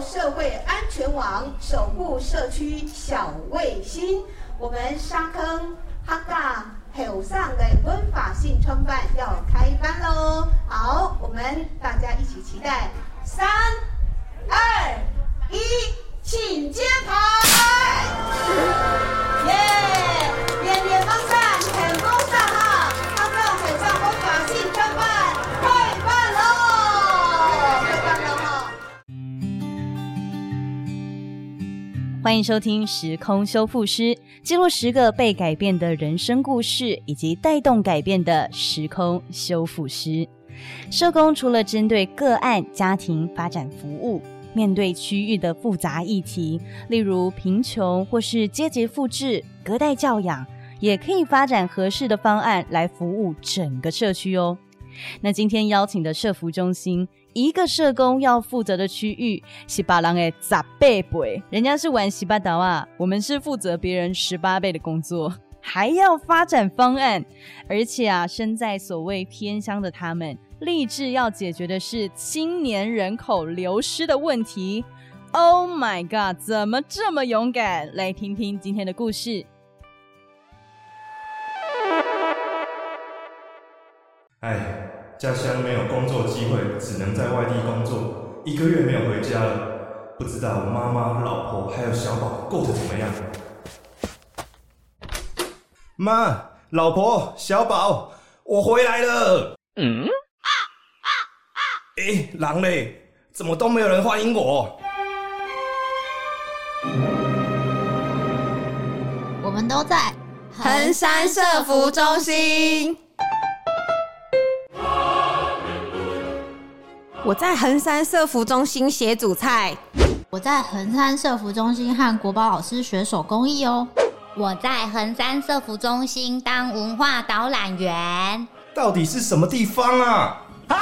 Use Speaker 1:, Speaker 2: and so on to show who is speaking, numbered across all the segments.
Speaker 1: 社会安全网，守护社区小卫星。我们沙坑哈嘎后上的文法性创办要开班喽！好，我们大家一起期待，三、二、一，请揭牌！耶，
Speaker 2: 欢迎收听《时空修复师》，记录十个被改变的人生故事，以及带动改变的时空修复师。社工除了针对个案、家庭发展服务，面对区域的复杂议题，例如贫穷或是阶级复制、隔代教养，也可以发展合适的方案来服务整个社区哦。那今天邀请的社服中心。一个社工要负责的区域，十八郎诶，十倍倍，人家是玩十八岛啊，我们是负责别人十八倍的工作，还要发展方案，而且啊，身在所谓偏乡的他们，立志要解决的是青年人口流失的问题。Oh my god，怎么这么勇敢？来听听今天的故事。
Speaker 3: 哎。家乡没有工作机会，只能在外地工作。一个月没有回家了，不知道我妈妈、老婆还有小宝过得怎么样。妈，老婆，小宝，我回来了。嗯。啊啊啊！哎，狼嘞，怎么都没有人欢迎我？
Speaker 4: 我们都在衡山社服中心。
Speaker 5: 我在衡山社服中心写煮菜，
Speaker 4: 我在衡山社服中心和国宝老师学手工艺哦。
Speaker 6: 我在衡山社服中心当文化导览员。
Speaker 3: 到底是什么地方啊？
Speaker 4: 啊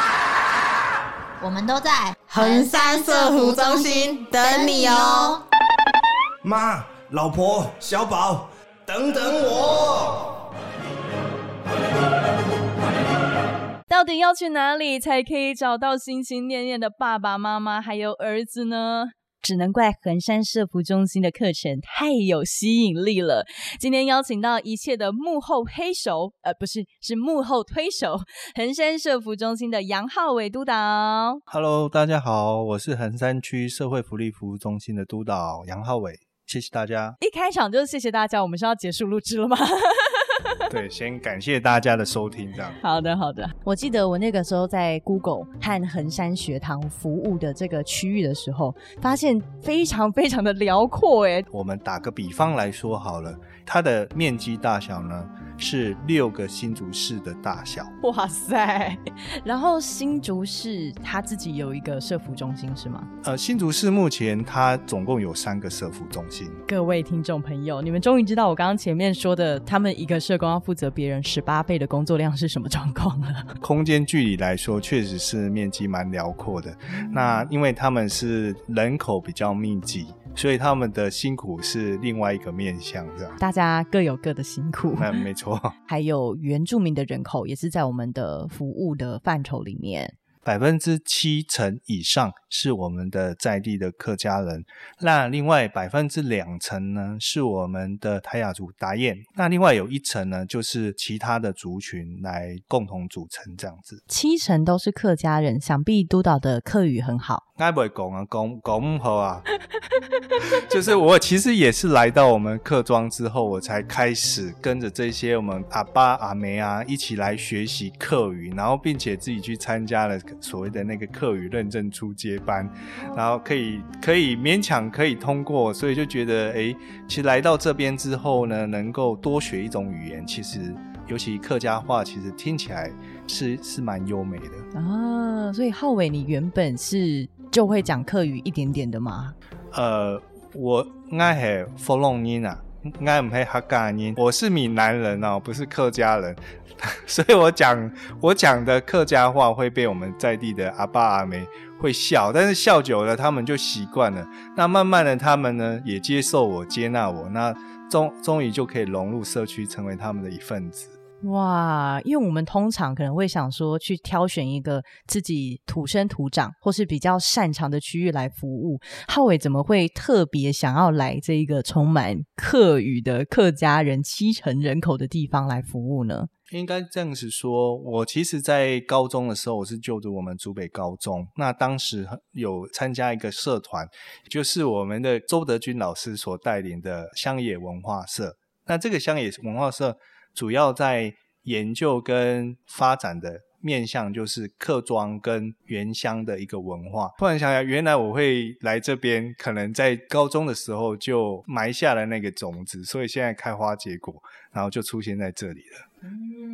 Speaker 4: 我们都在
Speaker 5: 衡山社服中心等你哦。
Speaker 3: 妈，老婆，小宝，等等我。
Speaker 2: 到底要去哪里才可以找到心心念念的爸爸妈妈还有儿子呢？只能怪衡山社福中心的课程太有吸引力了。今天邀请到一切的幕后黑手，呃，不是，是幕后推手，衡山社福中心的杨浩伟督导。
Speaker 7: Hello，大家好，我是衡山区社会福利服务中心的督导杨浩伟，谢谢大家。
Speaker 2: 一开场就谢谢大家，我们是要结束录制了吗？
Speaker 7: 对，先感谢大家的收听，这样。
Speaker 2: 好的，好的。我记得我那个时候在 Google 和衡山学堂服务的这个区域的时候，发现非常非常的辽阔，哎。
Speaker 7: 我们打个比方来说好了，它的面积大小呢？是六个新竹市的大小，
Speaker 2: 哇塞！然后新竹市它自己有一个社服中心是吗？
Speaker 7: 呃，新竹市目前它总共有三个社服中心。
Speaker 2: 各位听众朋友，你们终于知道我刚刚前面说的，他们一个社工要负责别人十八倍的工作量是什么状况了。
Speaker 7: 空间距离来说，确实是面积蛮辽阔的。那因为他们是人口比较密集。所以他们的辛苦是另外一个面向，这样。
Speaker 2: 大家各有各的辛苦。
Speaker 7: 嗯，没错。
Speaker 2: 还有原住民的人口也是在我们的服务的范畴里面。
Speaker 7: 百分之七成以上是我们的在地的客家人，那另外百分之两成呢是我们的泰雅族达彦，那另外有一层呢就是其他的族群来共同组成这样子。
Speaker 2: 七成都是客家人，想必督导的客语很好。
Speaker 7: 该不会讲啊，讲讲唔好啊。就是我其实也是来到我们客庄之后，我才开始跟着这些我们阿爸阿梅啊一起来学习客语，然后并且自己去参加了。所谓的那个客语认证初阶班，然后可以可以勉强可以通过，所以就觉得哎，其实来到这边之后呢，能够多学一种语言，其实尤其客家话，其实听起来是是蛮优美的
Speaker 2: 啊。所以浩伟，你原本是就会讲客语一点点的吗？
Speaker 7: 呃，我爱系福隆音啊，爱唔系客家音，我是闽南人哦，不是客家人。所以我讲我讲的客家话会被我们在地的阿爸阿妹会笑，但是笑久了他们就习惯了。那慢慢的他们呢也接受我接纳我，那终终于就可以融入社区，成为他们的一份子。
Speaker 2: 哇，因为我们通常可能会想说，去挑选一个自己土生土长或是比较擅长的区域来服务。浩伟怎么会特别想要来这一个充满客语的客家人七成人口的地方来服务呢？
Speaker 7: 应该这样子说，我其实，在高中的时候，我是就读我们竹北高中。那当时有参加一个社团，就是我们的周德军老师所带领的乡野文化社。那这个乡野文化社主要在研究跟发展的面向，就是客庄跟原乡的一个文化。突然想想，原来我会来这边，可能在高中的时候就埋下了那个种子，所以现在开花结果，然后就出现在这里了。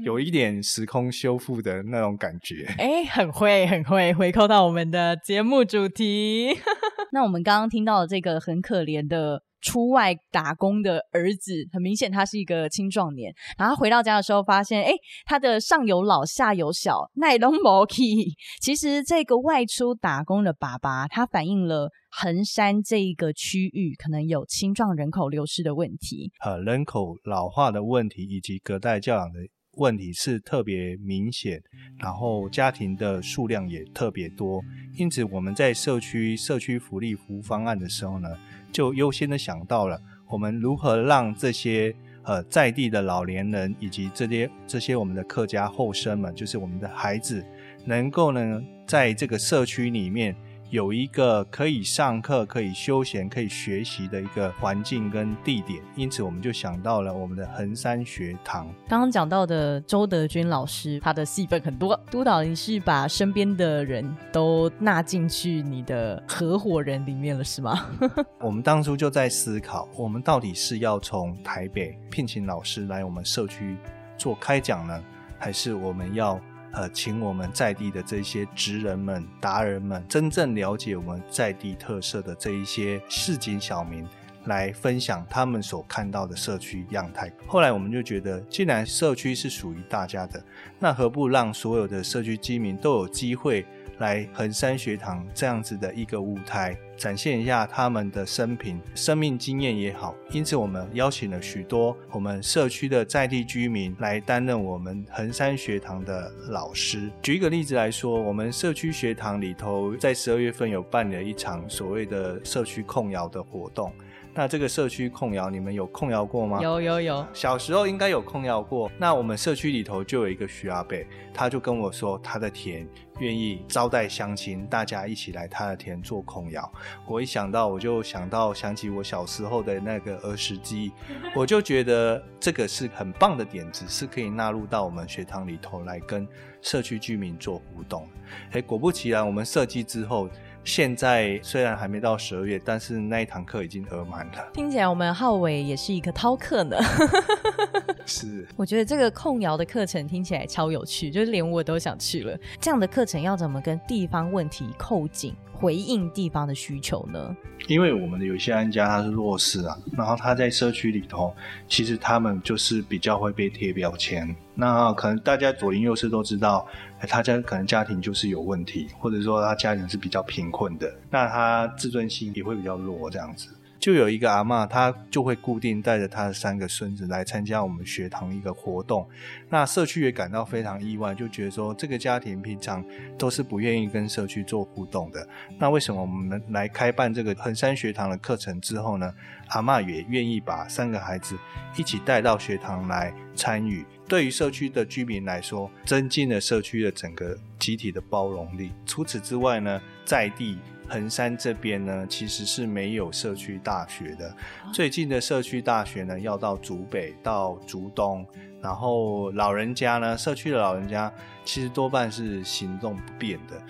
Speaker 7: 有一点时空修复的那种感觉，
Speaker 2: 哎，很会，很会，回扣到我们的节目主题。那我们刚刚听到的这个很可怜的出外打工的儿子，很明显他是一个青壮年。然后回到家的时候，发现，哎，他的上有老，下有小，奈龙摩 key。其实这个外出打工的爸爸，他反映了横山这一个区域可能有青壮人口流失的问题，
Speaker 7: 呃，人口老化的问题，以及隔代教养的。问题是特别明显，然后家庭的数量也特别多，因此我们在社区社区福利服务方案的时候呢，就优先的想到了我们如何让这些呃在地的老年人以及这些这些我们的客家后生们，就是我们的孩子，能够呢在这个社区里面。有一个可以上课、可以休闲、可以学习的一个环境跟地点，因此我们就想到了我们的衡山学堂。
Speaker 2: 刚刚讲到的周德军老师，他的戏份很多。督导，你是把身边的人都纳进去你的合伙人里面了，是吗？
Speaker 7: 我们当初就在思考，我们到底是要从台北聘请老师来我们社区做开讲呢，还是我们要？呃，请我们在地的这些职人们、达人们，真正了解我们在地特色的这一些市井小民，来分享他们所看到的社区样态。后来我们就觉得，既然社区是属于大家的，那何不让所有的社区居民都有机会？来衡山学堂这样子的一个舞台，展现一下他们的生平、生命经验也好。因此，我们邀请了许多我们社区的在地居民来担任我们衡山学堂的老师。举一个例子来说，我们社区学堂里头，在十二月份有办了一场所谓的社区控窑的活动。那这个社区控窑，你们有控窑过吗？
Speaker 2: 有有有，
Speaker 7: 小时候应该有控窑过。那我们社区里头就有一个徐阿伯，他就跟我说，他的田愿意招待乡亲，大家一起来他的田做空窑。我一想到，我就想到想起我小时候的那个儿时记忆，我就觉得这个是很棒的点子，是可以纳入到我们学堂里头来跟社区居民做互动。哎，果不其然，我们设计之后。现在虽然还没到十二月，但是那一堂课已经额满了。
Speaker 2: 听起来我们浩伟也是一个饕客呢。
Speaker 7: 是，
Speaker 2: 我觉得这个控窑的课程听起来超有趣，就是连我都想去了。这样的课程要怎么跟地方问题扣紧？回应地方的需求呢？
Speaker 7: 因为我们的有些安家他是弱势啊，然后他在社区里头，其实他们就是比较会被贴标签。那可能大家左邻右舍都知道，他家可能家庭就是有问题，或者说他家庭是比较贫困的，那他自尊心也会比较弱，这样子。就有一个阿妈，她就会固定带着她的三个孙子来参加我们学堂一个活动。那社区也感到非常意外，就觉得说这个家庭平常都是不愿意跟社区做互动的。那为什么我们来开办这个衡山学堂的课程之后呢？阿妈也愿意把三个孩子一起带到学堂来参与。对于社区的居民来说，增进了社区的整个集体的包容力。除此之外呢，在地。衡山这边呢，其实是没有社区大学的。最近的社区大学呢，要到竹北、到竹东，然后老人家呢，社区的老人家其实多半是行动不便的。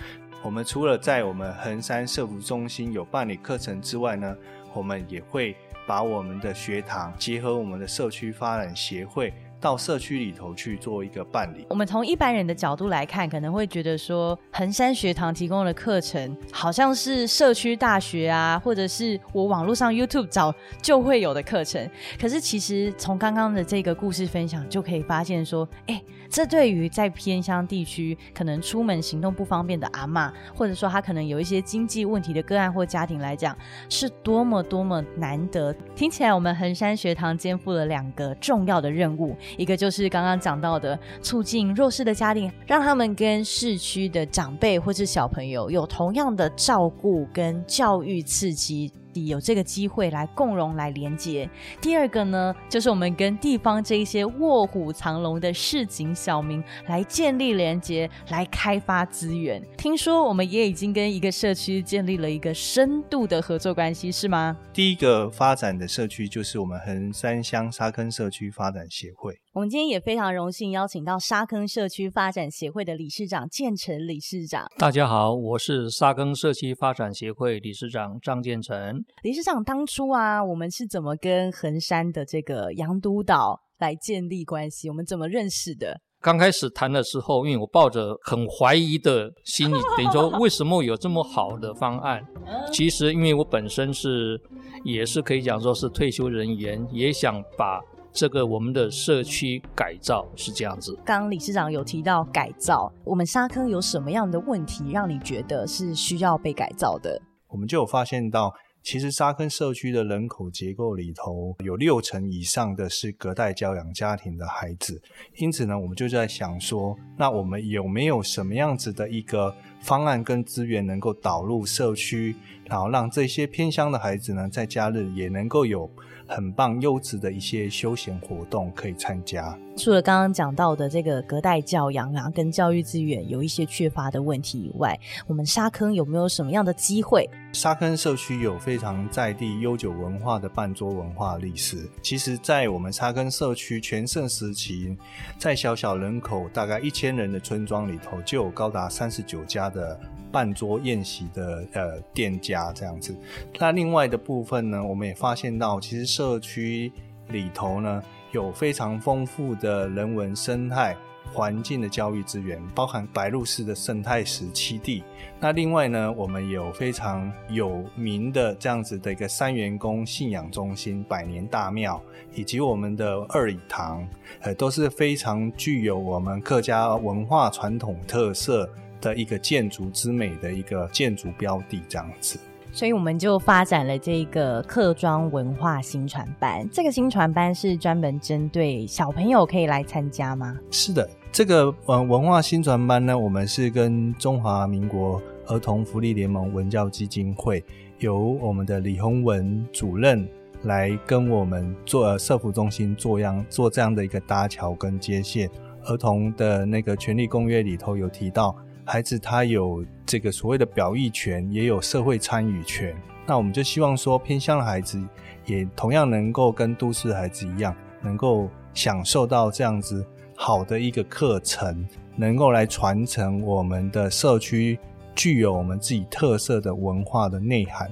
Speaker 7: 我们除了在我们衡山社福中心有办理课程之外呢，我们也会把我们的学堂结合我们的社区发展协会。到社区里头去做一个办理。
Speaker 2: 我们从一般人的角度来看，可能会觉得说，衡山学堂提供的课程好像是社区大学啊，或者是我网络上 YouTube 找就会有的课程。可是其实从刚刚的这个故事分享就可以发现说，哎，这对于在偏乡地区可能出门行动不方便的阿妈，或者说他可能有一些经济问题的个案或家庭来讲，是多么多么难得。听起来我们衡山学堂肩负了两个重要的任务。一个就是刚刚讲到的，促进弱势的家庭，让他们跟市区的长辈或是小朋友有同样的照顾跟教育刺激。有这个机会来共荣来连接。第二个呢，就是我们跟地方这一些卧虎藏龙的市井小民来建立连接，来开发资源。听说我们也已经跟一个社区建立了一个深度的合作关系，是吗？
Speaker 7: 第一个发展的社区就是我们横山乡沙坑社区发展协会。
Speaker 2: 我们今天也非常荣幸邀请到沙坑社区发展协会的理事长建成理事长。
Speaker 8: 大家好，我是沙坑社区发展协会理事长张建成。
Speaker 2: 理事长，当初啊，我们是怎么跟横山的这个杨督导来建立关系？我们怎么认识的？
Speaker 8: 刚开始谈的时候，因为我抱着很怀疑的心理，等于说为什么有这么好的方案？其实因为我本身是也是可以讲说是退休人员，也想把。这个我们的社区改造是这样子。
Speaker 2: 刚刚理事长有提到改造，我们沙坑有什么样的问题让你觉得是需要被改造的？
Speaker 7: 我们就有发现到，其实沙坑社区的人口结构里头有六成以上的是隔代教养家庭的孩子，因此呢，我们就在想说，那我们有没有什么样子的一个方案跟资源能够导入社区，然后让这些偏乡的孩子呢，在假日也能够有。很棒、优质的一些休闲活动可以参加。
Speaker 2: 除了刚刚讲到的这个隔代教养啊，跟教育资源有一些缺乏的问题以外，我们沙坑有没有什么样的机会？
Speaker 7: 沙坑社区有非常在地悠久文化的半桌文化历史。其实，在我们沙坑社区全盛时期，在小小人口大概一千人的村庄里头，就有高达三十九家的。半桌宴席的呃店家这样子，那另外的部分呢，我们也发现到，其实社区里头呢有非常丰富的人文生态环境的教育资源，包含白鹭市的生态石栖地。那另外呢，我们有非常有名的这样子的一个三元宫信仰中心、百年大庙，以及我们的二礼堂，呃，都是非常具有我们客家文化传统特色。的一个建筑之美的一个建筑标的这样子，
Speaker 2: 所以我们就发展了这个客庄文化新传班。这个新传班是专门针对小朋友可以来参加吗？
Speaker 7: 是的，这个文文化新传班呢，我们是跟中华民国儿童福利联盟文教基金会，由我们的李宏文主任来跟我们做社福中心做样做这样的一个搭桥跟接线。儿童的那个权利公约里头有提到。孩子他有这个所谓的表意权，也有社会参与权。那我们就希望说，偏乡的孩子也同样能够跟都市孩子一样，能够享受到这样子好的一个课程，能够来传承我们的社区具有我们自己特色的文化的内涵。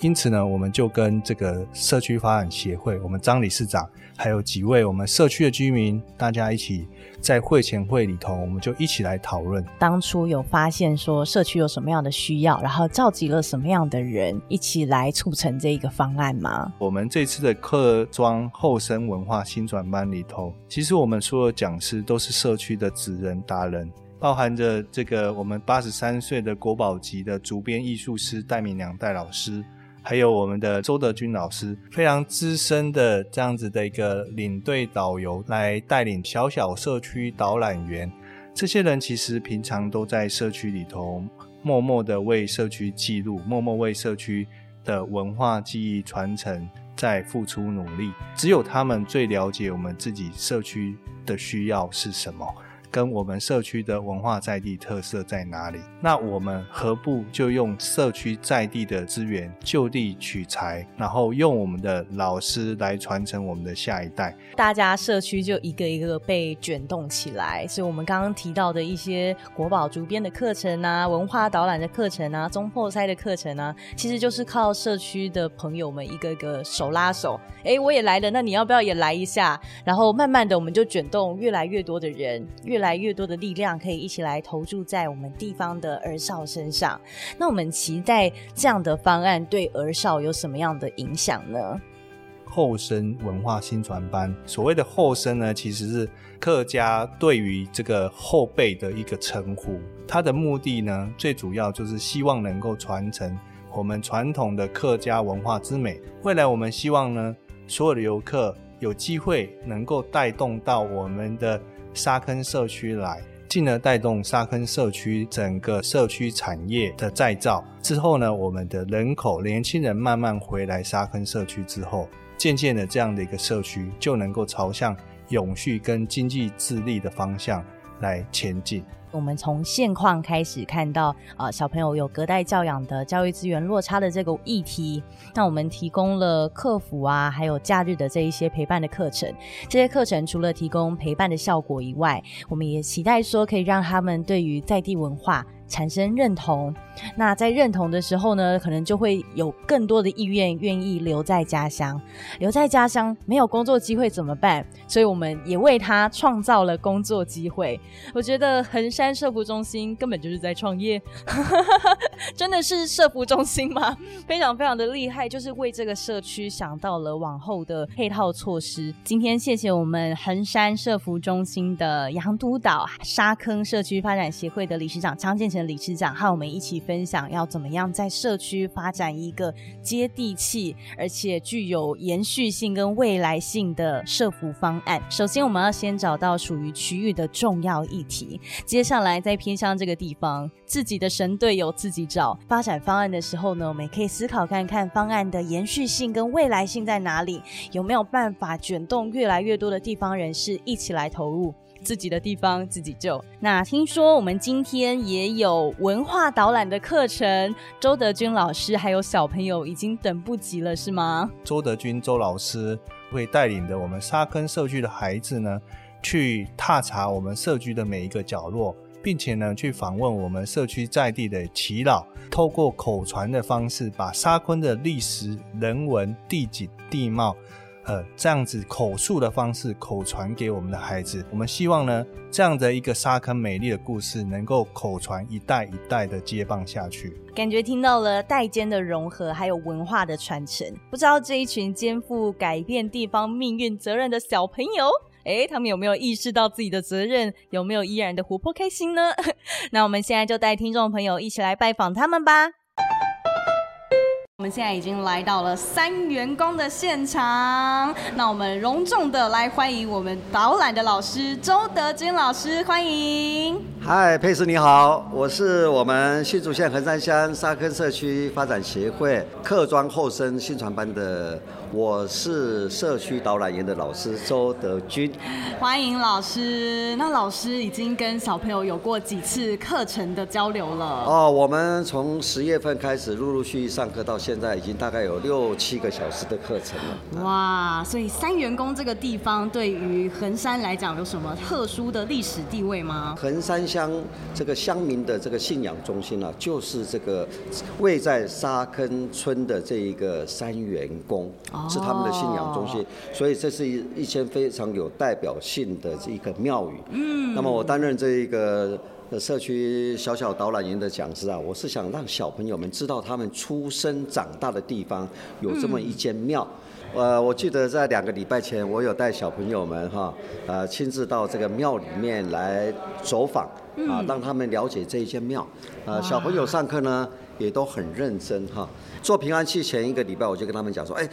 Speaker 7: 因此呢，我们就跟这个社区发展协会，我们张理事长，还有几位我们社区的居民，大家一起。在会前会里头，我们就一起来讨论。
Speaker 2: 当初有发现说社区有什么样的需要，然后召集了什么样的人一起来促成这一个方案吗？
Speaker 7: 我们这次的客庄后生文化新转班里头，其实我们所有讲师都是社区的职人达人，包含着这个我们八十三岁的国宝级的竹编艺术师戴明良戴老师。还有我们的周德军老师，非常资深的这样子的一个领队导游来带领小小社区导览员。这些人其实平常都在社区里头默默的为社区记录，默默为社区的文化记忆传承在付出努力。只有他们最了解我们自己社区的需要是什么。跟我们社区的文化在地特色在哪里？那我们何不就用社区在地的资源就地取材，然后用我们的老师来传承我们的下一代？
Speaker 2: 大家社区就一个一个被卷动起来。所以，我们刚刚提到的一些国宝主编的课程啊，文化导览的课程啊，中破塞的课程啊，其实就是靠社区的朋友们一个个手拉手。哎，我也来了，那你要不要也来一下？然后慢慢的，我们就卷动越来越多的人，越来来越多的力量可以一起来投注在我们地方的儿少身上。那我们期待这样的方案对儿少有什么样的影响呢？
Speaker 7: 后生文化新传班，所谓的后生呢，其实是客家对于这个后辈的一个称呼。它的目的呢，最主要就是希望能够传承我们传统的客家文化之美。未来我们希望呢。所有的游客有机会能够带动到我们的沙坑社区来，进而带动沙坑社区整个社区产业的再造。之后呢，我们的人口年轻人慢慢回来沙坑社区之后，渐渐的这样的一个社区就能够朝向永续跟经济自立的方向来前进。
Speaker 2: 我们从现况开始看到，呃，小朋友有隔代教养的教育资源落差的这个议题。那我们提供了客服啊，还有假日的这一些陪伴的课程。这些课程除了提供陪伴的效果以外，我们也期待说可以让他们对于在地文化。产生认同，那在认同的时候呢，可能就会有更多的意愿愿意留在家乡。留在家乡没有工作机会怎么办？所以我们也为他创造了工作机会。我觉得衡山社福中心根本就是在创业，真的是社福中心吗？非常非常的厉害，就是为这个社区想到了往后的配套措施。今天谢谢我们衡山社福中心的杨督导、沙坑社区发展协会的理事长张建成。理事长和我们一起分享，要怎么样在社区发展一个接地气而且具有延续性跟未来性的社服方案。首先，我们要先找到属于区域的重要议题，接下来在偏向这个地方，自己的神队友自己找发展方案的时候呢，我们也可以思考看看方案的延续性跟未来性在哪里，有没有办法卷动越来越多的地方人士一起来投入。自己的地方自己救。那听说我们今天也有文化导览的课程，周德军老师还有小朋友已经等不及了，是吗？
Speaker 7: 周德军周老师会带领着我们沙坑社区的孩子呢，去踏查我们社区的每一个角落，并且呢，去访问我们社区在地的耆老，透过口传的方式，把沙坑的历史、人文、地景、地貌。呃，这样子口述的方式口传给我们的孩子，我们希望呢，这样的一个沙坑美丽的故事能够口传一代一代的接棒下去。
Speaker 2: 感觉听到了代间的融合，还有文化的传承。不知道这一群肩负改变地方命运责任的小朋友，哎，他们有没有意识到自己的责任？有没有依然的活泼开心呢？那我们现在就带听众朋友一起来拜访他们吧。我们现在已经来到了三员工的现场，那我们隆重的来欢迎我们导览的老师周德军老师，欢迎。
Speaker 9: 嗨，佩斯你好，我是我们新竹县横山乡沙坑社区发展协会客庄后生新传班的。我是社区导览员的老师周德军，
Speaker 2: 欢迎老师。那老师已经跟小朋友有过几次课程的交流了？哦，
Speaker 9: 我们从十月份开始陆陆续续上课，到现在已经大概有六七个小时的课程了。
Speaker 2: 哇，所以三元宫这个地方对于衡山来讲有什么特殊的历史地位吗？
Speaker 9: 衡山乡这个乡民的这个信仰中心啊，就是这个位在沙坑村的这一个三元宫。是他们的信仰中心，所以这是一一间非常有代表性的这一个庙宇。嗯，那么我担任这一个社区小小导览员的讲师啊，我是想让小朋友们知道他们出生长大的地方有这么一间庙。呃，我记得在两个礼拜前，我有带小朋友们哈，呃，亲自到这个庙里面来走访啊，让他们了解这一间庙。呃，小朋友上课呢也都很认真哈。做平安戏前一个礼拜，我就跟他们讲说，哎。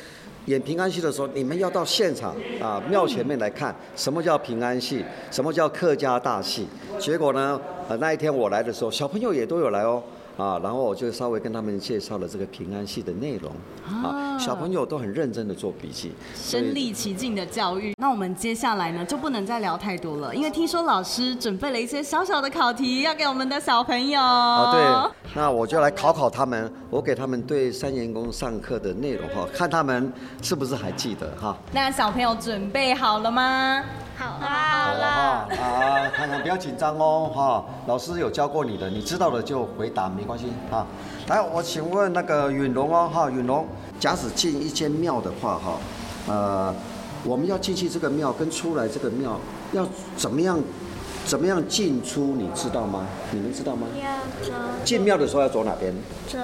Speaker 9: 演平安戏的时候，你们要到现场啊庙前面来看什么叫平安戏，什么叫客家大戏。结果呢，呃那一天我来的时候，小朋友也都有来哦。啊，然后我就稍微跟他们介绍了这个平安系的内容啊，小朋友都很认真的做笔记，
Speaker 2: 身临其境的教育。那我们接下来呢，就不能再聊太多了，因为听说老师准备了一些小小的考题要给我们的小朋友。
Speaker 9: 啊，对，那我就来考考他们，我给他们对三元宫上课的内容哈，看他们是不是还记得哈。
Speaker 2: 那小朋友准备好了吗？
Speaker 6: 好了，
Speaker 9: 啊，看看不要紧张哦，哈，老师有教过你的，你知道的就回答，没关系，哈。来，我请问那个允龙哦，哈，允龙，假使进一间庙的话，哈，呃，我们要进去这个庙跟出来这个庙要怎么样，怎么样进出，你知道吗？你们知道吗？
Speaker 6: 要走。
Speaker 9: 进庙的时候要走哪边？
Speaker 6: 走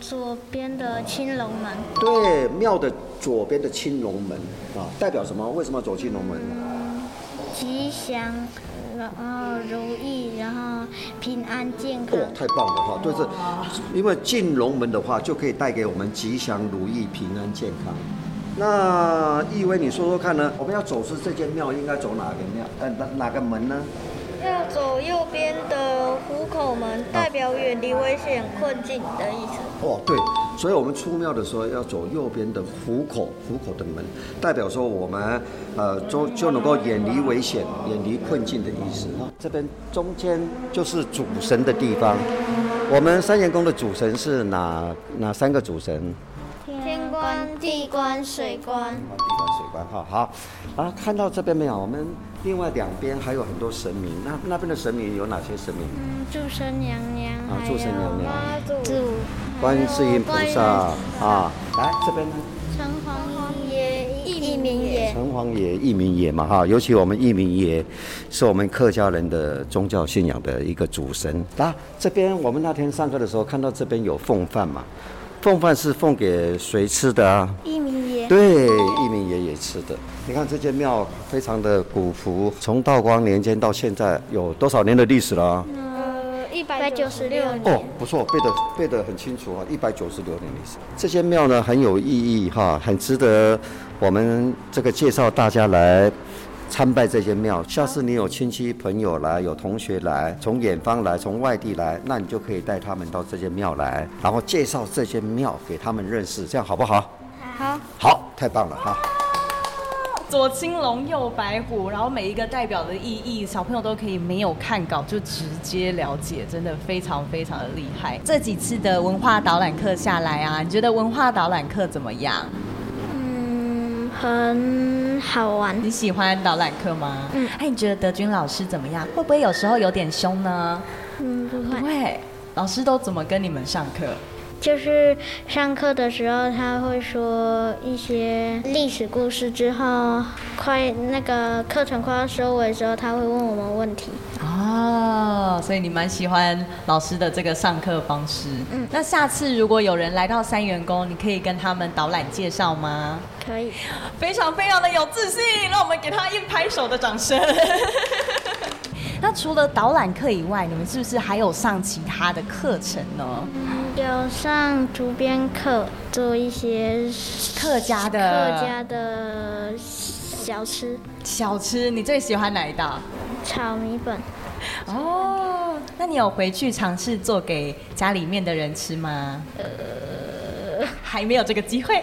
Speaker 6: 左边的青龙门。
Speaker 9: 对，庙的左边的青龙门啊，代表什么？为什么要走青龙门？
Speaker 6: 吉祥，然后如意，然后平安健康。哦，
Speaker 9: 太棒了哈！对这，因为进龙门的话，就可以带给我们吉祥如意、平安健康。那易威，你说说看呢？我们要走出这间庙，应该走哪个庙？呃，哪哪个门呢？
Speaker 6: 要走右边的虎口门，代表远离危险困境的意思。
Speaker 9: 哦，对，所以我们出庙的时候要走右边的虎口，虎口的门，代表说我们呃就就能够远离危险、远离困境的意思哈。这边中间就是主神的地方。我们三元宫的主神是哪哪三个主神？
Speaker 6: 天官、地官、水官。
Speaker 9: 地官、水官，哈好。啊，看到这边没有？我们另外两边还有很多神明。那那边的神明有哪些神明？
Speaker 6: 嗯，祝生娘娘。
Speaker 9: 啊，祝生娘娘。
Speaker 6: 祝。
Speaker 9: 观世音菩萨啊，来这边呢。
Speaker 6: 城隍爷、义民爷。
Speaker 9: 城隍爷、义民爷嘛哈，尤其我们义民爷是我们客家人的宗教信仰的一个主神。啊，这边我们那天上课的时候看到这边有奉饭嘛。奉饭是奉给谁吃的啊？
Speaker 6: 一民爷。
Speaker 9: 对，义民爷爷吃的。你看这间庙非常的古朴，从道光年间到现在有多少年的历史了？
Speaker 6: 呃，一百九十六年。
Speaker 9: 哦，不错，背的背的很清楚啊，一百九十六年历史。这些庙呢很有意义哈，很值得我们这个介绍大家来。参拜这些庙，下次你有亲戚朋友来，有同学来，从远方来，从外地来，那你就可以带他们到这些庙来，然后介绍这些庙给他们认识，这样好不好？
Speaker 6: 好，
Speaker 9: 好，太棒了哈！
Speaker 2: 左青龙，右白虎，然后每一个代表的意义，小朋友都可以没有看稿就直接了解，真的非常非常的厉害。这几次的文化导览课下来啊，你觉得文化导览课怎么样？
Speaker 6: 嗯，很好玩。
Speaker 2: 你喜欢导览课吗？
Speaker 6: 嗯。
Speaker 2: 哎，你觉得德军老师怎么样？会不会有时候有点凶呢？
Speaker 6: 嗯，不会。
Speaker 2: 不会。老师都怎么跟你们上课？
Speaker 6: 就是上课的时候，他会说一些历史故事，之后快那个课程快要收尾的时候，他会问我们问题。
Speaker 2: 哦，所以你蛮喜欢老师的这个上课方式。
Speaker 6: 嗯。
Speaker 2: 那下次如果有人来到三元宫，你可以跟他们导览介绍吗？
Speaker 6: 可以。
Speaker 2: 非常非常的有自信，让我们给他一拍手的掌声。那除了导览课以外，你们是不是还有上其他的课程呢？
Speaker 6: 有上竹编课，做一些
Speaker 2: 客家的
Speaker 6: 客家的小吃。
Speaker 2: 小吃，你最喜欢哪一道？
Speaker 6: 炒米粉。
Speaker 2: 哦，那你有回去尝试做给家里面的人吃吗？
Speaker 6: 呃，
Speaker 2: 还没有这个机会。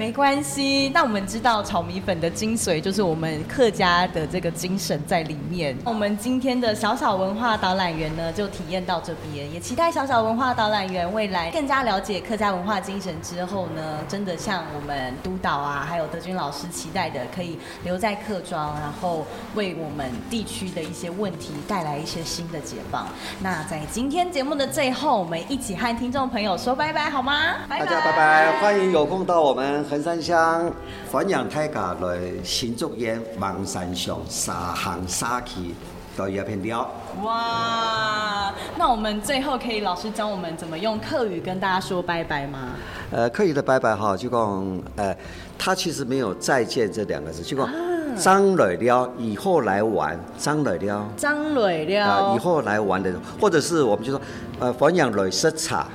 Speaker 2: 没关系，那我们知道炒米粉的精髓就是我们客家的这个精神在里面。我们今天的小小文化导览员呢，就体验到这边，也期待小小文化导览员未来更加了解客家文化精神之后呢，真的像我们督导啊，还有德军老师期待的，可以留在客庄，然后为我们地区的一些问题带来一些新的解放。那在今天节目的最后，我们一起和听众朋友说拜拜好吗？
Speaker 9: 大家拜拜，欢迎有空到我们。衡山乡环养太家来新竹县望山上沙行沙区到一片料。
Speaker 2: 哇，那我们最后可以老师教我们怎么用客语跟大家说拜拜吗？
Speaker 9: 呃，客语的拜拜哈，就讲呃，它其实没有再见这两个字，就讲张磊了，以后来玩，张磊了，
Speaker 2: 张磊了，
Speaker 9: 啊，以后来玩的，或者是我们就说呃，环养磊色茶。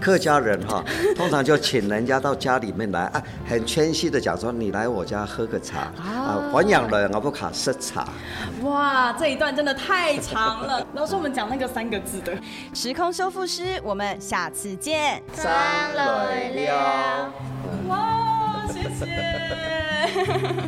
Speaker 9: 客家人哈，通常就请人家到家里面来啊，很谦虚的讲说：“你来我家喝个茶啊，还养了阿不卡色茶。”
Speaker 2: 哇，这一段真的太长了。老师，我们讲那个三个字的时空修复师，我们下次见。
Speaker 6: 张磊了。
Speaker 2: 哇，谢谢。